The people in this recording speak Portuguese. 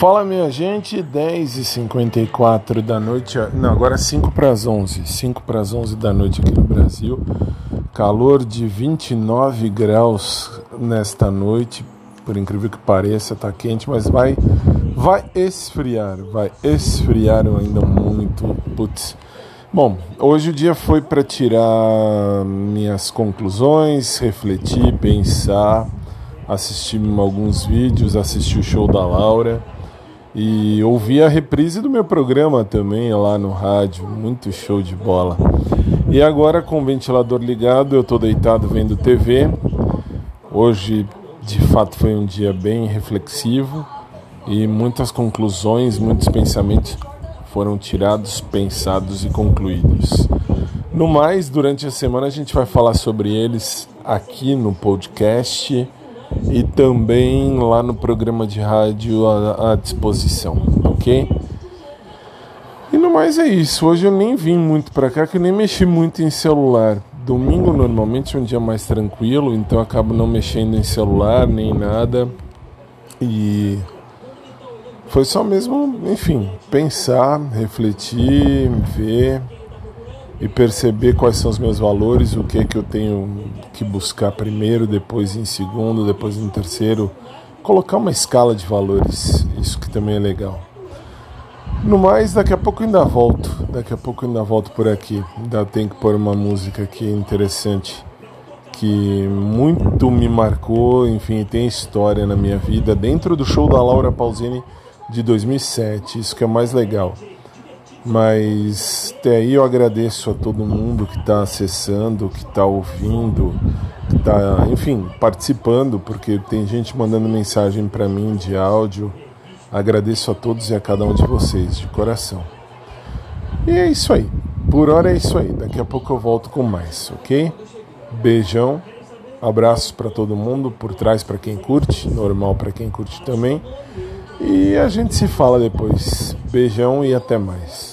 Fala minha gente, 10h54 da noite, não, agora 5 para as 11, 5 para as 11 da noite aqui no Brasil, calor de 29 graus nesta noite, por incrível que pareça, tá quente, mas vai, vai esfriar, vai esfriar ainda muito, putz. Bom, hoje o dia foi para tirar minhas conclusões, refletir, pensar, assistir alguns vídeos, assistir o show da Laura e ouvi a reprise do meu programa também lá no rádio, muito show de bola. E agora com o ventilador ligado, eu estou deitado vendo TV. Hoje, de fato, foi um dia bem reflexivo e muitas conclusões, muitos pensamentos foram tirados, pensados e concluídos. No mais, durante a semana a gente vai falar sobre eles aqui no podcast e também lá no programa de rádio à, à disposição, ok? E no mais é isso. Hoje eu nem vim muito para cá, que eu nem mexi muito em celular. Domingo normalmente é um dia mais tranquilo, então eu acabo não mexendo em celular nem nada. E foi só mesmo, enfim, pensar, refletir, ver e perceber quais são os meus valores, o que é que eu tenho que buscar primeiro, depois em segundo, depois em terceiro, colocar uma escala de valores, isso que também é legal. No mais, daqui a pouco ainda volto, daqui a pouco ainda volto por aqui. Ainda tenho que pôr uma música aqui interessante que muito me marcou, enfim, tem história na minha vida dentro do show da Laura Pausini de 2007, isso que é mais legal. Mas até aí eu agradeço a todo mundo que está acessando, que está ouvindo, que está, enfim, participando, porque tem gente mandando mensagem para mim de áudio. Agradeço a todos e a cada um de vocês, de coração. E é isso aí. Por hora é isso aí. Daqui a pouco eu volto com mais, ok? Beijão. Abraços para todo mundo, por trás para quem curte, normal para quem curte também. E a gente se fala depois. Beijão e até mais.